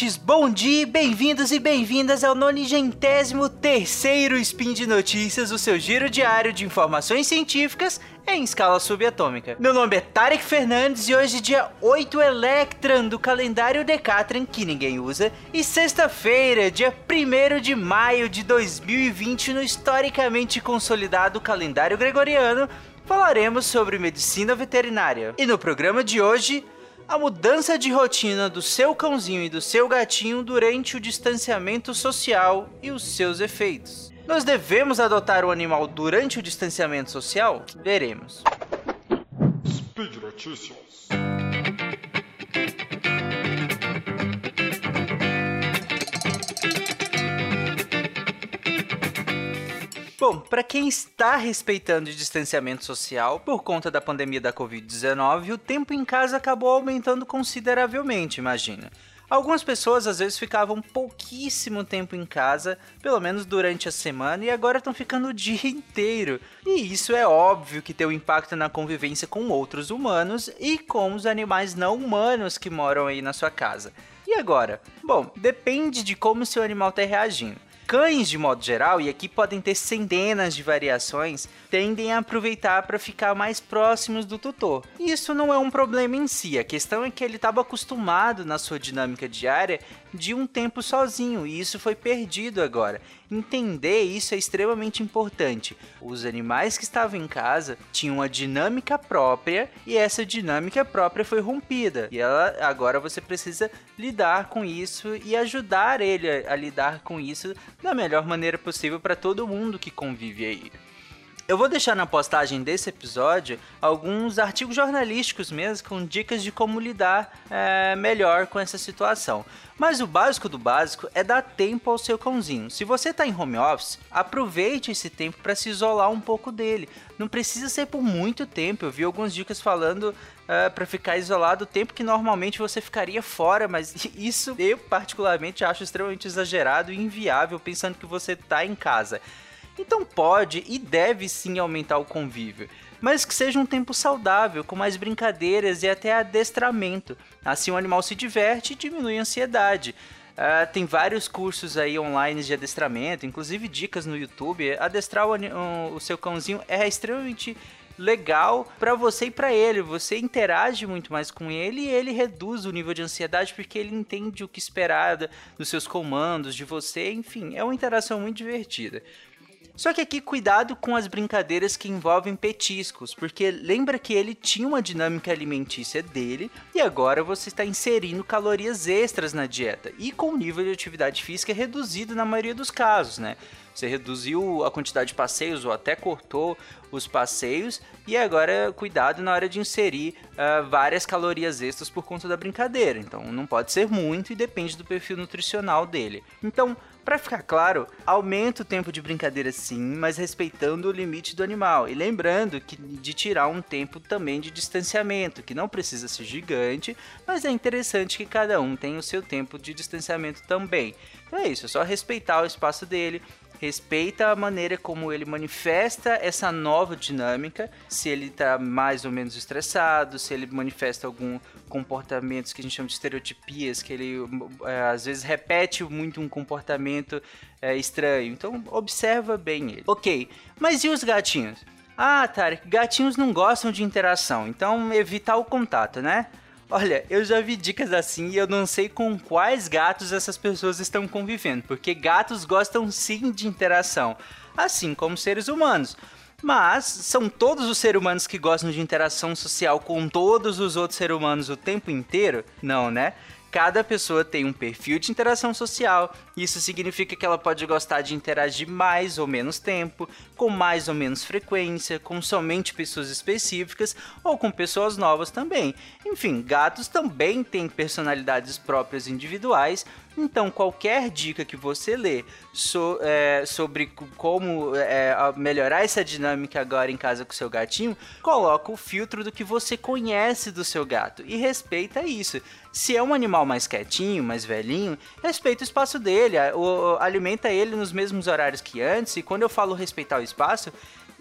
ouvintes, bom dia, bem-vindos e bem-vindas ao nonigentésimo terceiro Spin de Notícias, o seu giro diário de informações científicas em escala subatômica. Meu nome é Tarek Fernandes e hoje dia 8 Electran do calendário Decatran, que ninguém usa, e sexta-feira, dia 1 de maio de 2020, no historicamente consolidado calendário gregoriano, falaremos sobre medicina veterinária. E no programa de hoje a mudança de rotina do seu cãozinho e do seu gatinho durante o distanciamento social e os seus efeitos. Nós devemos adotar o animal durante o distanciamento social? Veremos. Speed Notícias. Bom, para quem está respeitando o distanciamento social por conta da pandemia da Covid-19, o tempo em casa acabou aumentando consideravelmente, imagina. Algumas pessoas às vezes ficavam pouquíssimo tempo em casa, pelo menos durante a semana, e agora estão ficando o dia inteiro. E isso é óbvio que tem um impacto na convivência com outros humanos e com os animais não humanos que moram aí na sua casa. E agora? Bom, depende de como seu animal está reagindo. Cães, de modo geral, e aqui podem ter centenas de variações, tendem a aproveitar para ficar mais próximos do tutor. Isso não é um problema em si, a questão é que ele estava acostumado na sua dinâmica diária de um tempo sozinho e isso foi perdido agora. Entender isso é extremamente importante. Os animais que estavam em casa tinham uma dinâmica própria e essa dinâmica própria foi rompida. E ela agora você precisa lidar com isso e ajudar ele a, a lidar com isso da melhor maneira possível para todo mundo que convive aí. Eu vou deixar na postagem desse episódio alguns artigos jornalísticos mesmo com dicas de como lidar é, melhor com essa situação. Mas o básico do básico é dar tempo ao seu cãozinho. Se você está em home office, aproveite esse tempo para se isolar um pouco dele. Não precisa ser por muito tempo. Eu vi algumas dicas falando é, para ficar isolado o tempo que normalmente você ficaria fora, mas isso eu particularmente acho extremamente exagerado e inviável pensando que você está em casa. Então pode e deve sim aumentar o convívio, mas que seja um tempo saudável, com mais brincadeiras e até adestramento. Assim o animal se diverte e diminui a ansiedade. Uh, tem vários cursos aí online de adestramento, inclusive dicas no YouTube. Adestrar o, o, seu cãozinho é extremamente legal para você e para ele. Você interage muito mais com ele e ele reduz o nível de ansiedade porque ele entende o que esperar dos seus comandos, de você. Enfim, é uma interação muito divertida. Só que aqui cuidado com as brincadeiras que envolvem petiscos, porque lembra que ele tinha uma dinâmica alimentícia dele e agora você está inserindo calorias extras na dieta e com o nível de atividade física reduzido na maioria dos casos, né? Você reduziu a quantidade de passeios ou até cortou os passeios e agora cuidado na hora de inserir uh, várias calorias extras por conta da brincadeira. Então não pode ser muito e depende do perfil nutricional dele. Então para ficar claro, aumenta o tempo de brincadeira sim, mas respeitando o limite do animal. E lembrando que de tirar um tempo também de distanciamento, que não precisa ser gigante, mas é interessante que cada um tenha o seu tempo de distanciamento também. Então é isso, é só respeitar o espaço dele, respeita a maneira como ele manifesta essa nova dinâmica, se ele está mais ou menos estressado, se ele manifesta algum comportamentos que a gente chama de estereotipias, que ele é, às vezes repete muito um comportamento é, estranho. Então observa bem ele. Ok, mas e os gatinhos? Ah, Tarek, gatinhos não gostam de interação, então evitar o contato, né? Olha, eu já vi dicas assim e eu não sei com quais gatos essas pessoas estão convivendo, porque gatos gostam sim de interação, assim como seres humanos. Mas são todos os seres humanos que gostam de interação social com todos os outros seres humanos o tempo inteiro? Não, né? Cada pessoa tem um perfil de interação social, isso significa que ela pode gostar de interagir mais ou menos tempo, com mais ou menos frequência, com somente pessoas específicas ou com pessoas novas também. Enfim, gatos também têm personalidades próprias individuais então, qualquer dica que você lê so, é, sobre como é, melhorar essa dinâmica agora em casa com seu gatinho, coloca o filtro do que você conhece do seu gato e respeita isso. Se é um animal mais quietinho, mais velhinho, respeita o espaço dele, alimenta ele nos mesmos horários que antes. E quando eu falo respeitar o espaço,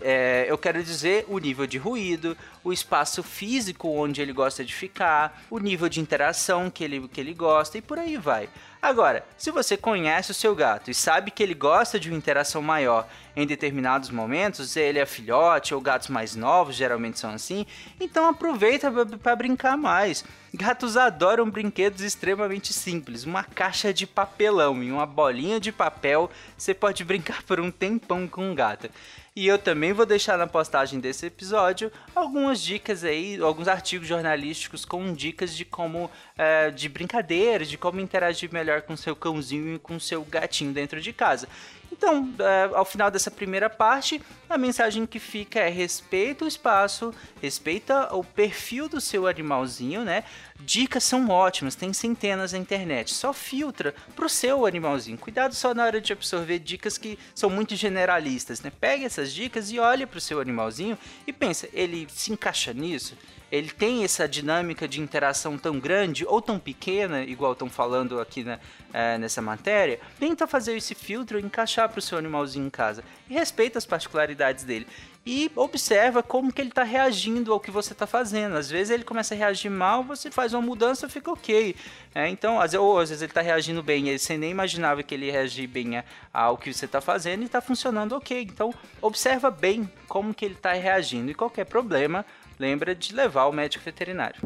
É, eu quero dizer o nível de ruído, o espaço físico onde ele gosta de ficar, o nível de interação que ele, que ele gosta e por aí vai. Agora, se você conhece o seu gato e sabe que ele gosta de uma interação maior em determinados momentos, ele é filhote ou gatos mais novos geralmente são assim, então aproveita para brincar mais. Gatos adoram brinquedos extremamente simples, uma caixa de papelão e uma bolinha de papel, você pode brincar por um tempão com um gato. E eu também vou deixar na postagem desse episódio algumas dicas aí, alguns artigos jornalísticos com dicas de como, é, de brincadeiras, de como interagir melhor com seu cãozinho e com seu gatinho dentro de casa. Então, é, ao final dessa primeira parte, a mensagem que fica é respeita o espaço, respeita o perfil do seu animalzinho, né? Dicas são ótimas, tem centenas na internet. Só filtra pro seu animalzinho. Cuidado só na hora de absorver dicas que são muito generalistas, né? Pegue essas dicas e olhe pro seu animalzinho e pensa, ele se encaixa nisso? Ele tem essa dinâmica de interação tão grande ou tão pequena, igual estão falando aqui né, é, nessa matéria, tenta fazer esse filtro encaixar para o seu animalzinho em casa. E respeita as particularidades dele. E observa como que ele está reagindo ao que você está fazendo. Às vezes ele começa a reagir mal, você faz uma mudança, fica ok. É, então, às, ou às vezes ele está reagindo bem, você nem imaginava que ele ia reagir bem ao que você está fazendo e está funcionando ok. Então, observa bem como que ele está reagindo. E qualquer problema, lembra de levar ao médico veterinário.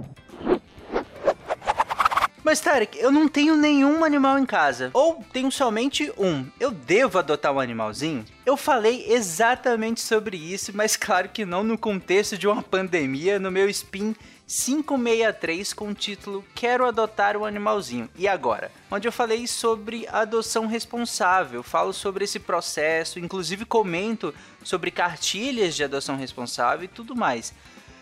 Mas, Tarek, eu não tenho nenhum animal em casa. Ou tenho somente um. Eu devo adotar um animalzinho? Eu falei exatamente sobre isso, mas claro que não no contexto de uma pandemia, no meu spin 563 com o título Quero adotar um animalzinho. E agora? Onde eu falei sobre adoção responsável, falo sobre esse processo, inclusive comento sobre cartilhas de adoção responsável e tudo mais.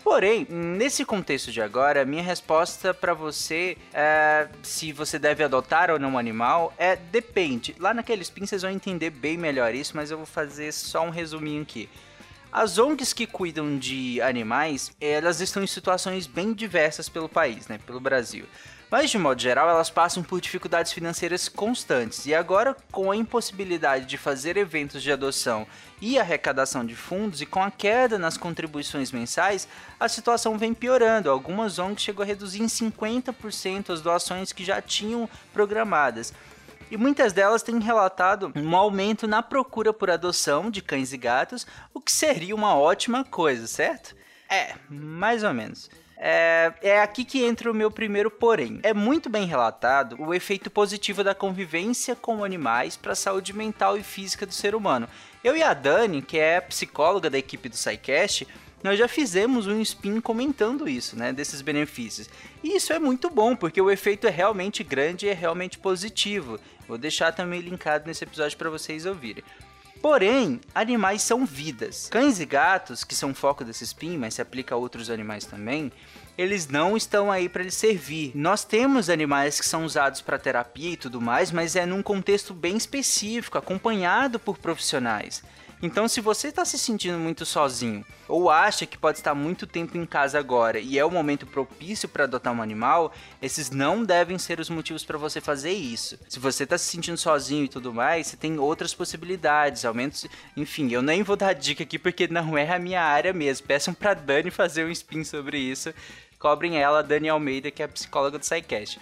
Porém, nesse contexto de agora, minha resposta para você é, se você deve adotar ou não um animal é depende. Lá naquele spin vocês vão entender bem melhor isso, mas eu vou fazer só um resuminho aqui. As ONGs que cuidam de animais, elas estão em situações bem diversas pelo país, né, pelo Brasil. Mas de modo geral, elas passam por dificuldades financeiras constantes e agora com a impossibilidade de fazer eventos de adoção e arrecadação de fundos e com a queda nas contribuições mensais, a situação vem piorando. Algumas ONGs chegou a reduzir em 50% as doações que já tinham programadas e muitas delas têm relatado um aumento na procura por adoção de cães e gatos, o que seria uma ótima coisa, certo? É, mais ou menos. É, é aqui que entra o meu primeiro porém. É muito bem relatado o efeito positivo da convivência com animais para a saúde mental e física do ser humano. Eu e a Dani, que é psicóloga da equipe do SciCast, nós já fizemos um spin comentando isso, né, desses benefícios. E isso é muito bom, porque o efeito é realmente grande e é realmente positivo. Vou deixar também linkado nesse episódio para vocês ouvirem. Porém, animais são vidas. Cães e gatos, que são foco desse spin, mas se aplica a outros animais também, eles não estão aí para lhe servir. Nós temos animais que são usados para terapia e tudo mais, mas é num contexto bem específico, acompanhado por profissionais. Então, se você está se sentindo muito sozinho ou acha que pode estar muito tempo em casa agora e é o momento propício para adotar um animal, esses não devem ser os motivos para você fazer isso. Se você está se sentindo sozinho e tudo mais, você tem outras possibilidades, aumentos, enfim, eu nem vou dar dica aqui porque não é a minha área mesmo. Peçam para Dani fazer um spin sobre isso. Cobrem ela, Dani Almeida, que é a psicóloga do SciCast.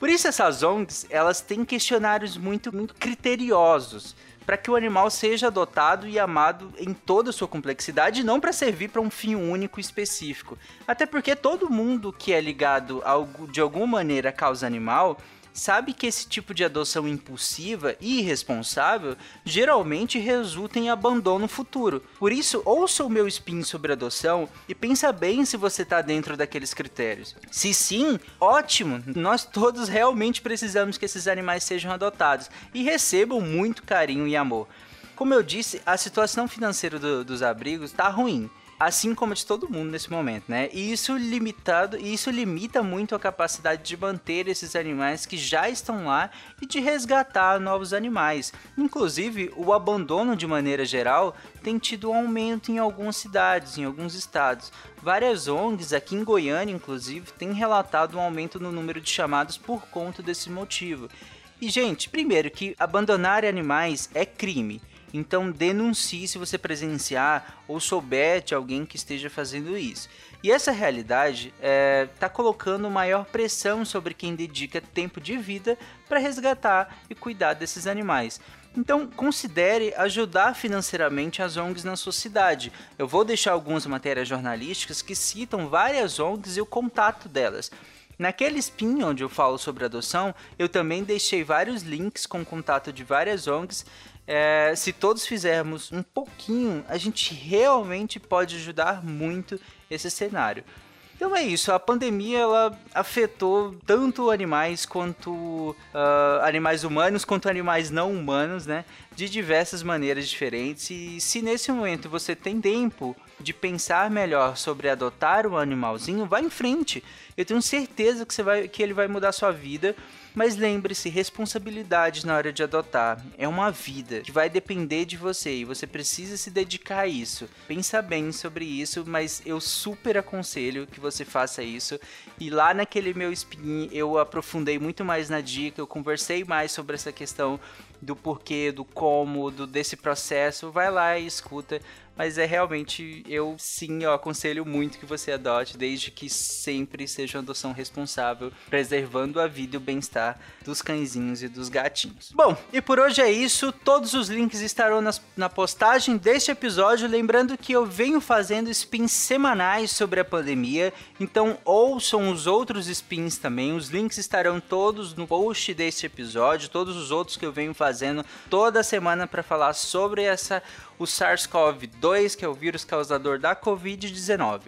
Por isso essas ONGs, elas têm questionários muito, muito criteriosos para que o animal seja adotado e amado em toda a sua complexidade, não para servir para um fim único específico. Até porque todo mundo que é ligado a, de alguma maneira à causa animal sabe que esse tipo de adoção impulsiva e irresponsável geralmente resulta em abandono futuro. Por isso, ouça o meu spin sobre adoção e pensa bem se você está dentro daqueles critérios. Se sim, ótimo! Nós todos realmente precisamos que esses animais sejam adotados e recebam muito carinho e amor. Como eu disse, a situação financeira do, dos abrigos está ruim assim como de todo mundo nesse momento, né? E isso limitado, e isso limita muito a capacidade de manter esses animais que já estão lá e de resgatar novos animais. Inclusive, o abandono de maneira geral tem tido um aumento em algumas cidades, em alguns estados. Várias ONGs aqui em Goiânia, inclusive, têm relatado um aumento no número de chamados por conta desse motivo. E gente, primeiro que abandonar animais é crime. Então denuncie se você presenciar ou souber de alguém que esteja fazendo isso. E essa realidade está é, tá colocando maior pressão sobre quem dedica tempo de vida para resgatar e cuidar desses animais. Então, considere ajudar financeiramente as ONGs na sua cidade. Eu vou deixar algumas matérias jornalísticas que citam várias ONGs e o contato delas. Naquele spin onde eu falo sobre adoção, eu também deixei vários links com contato de várias ONGs. É, se todos fizermos um pouquinho, a gente realmente pode ajudar muito esse cenário. Então é isso, a pandemia ela afetou tanto animais quanto uh, animais humanos quanto animais não humanos, né? De diversas maneiras diferentes. E se nesse momento você tem tempo de pensar melhor sobre adotar um animalzinho, vá em frente. Eu tenho certeza que, você vai, que ele vai mudar sua vida mas lembre-se, responsabilidade na hora de adotar é uma vida que vai depender de você e você precisa se dedicar a isso. Pensa bem sobre isso, mas eu super aconselho que você faça isso. E lá naquele meu spin eu aprofundei muito mais na dica, eu conversei mais sobre essa questão do porquê, do como, do desse processo. Vai lá e escuta mas é realmente, eu sim, eu aconselho muito que você adote, desde que sempre seja uma adoção responsável, preservando a vida e o bem-estar dos cãezinhos e dos gatinhos. Bom, e por hoje é isso, todos os links estarão nas, na postagem deste episódio, lembrando que eu venho fazendo spins semanais sobre a pandemia, então ouçam os outros spins também, os links estarão todos no post deste episódio, todos os outros que eu venho fazendo toda semana para falar sobre essa o SARS-CoV-2, que é o vírus causador da Covid-19.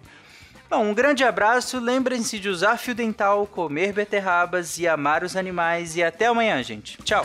Bom, um grande abraço, lembrem-se de usar fio dental, comer beterrabas e amar os animais e até amanhã, gente. Tchau!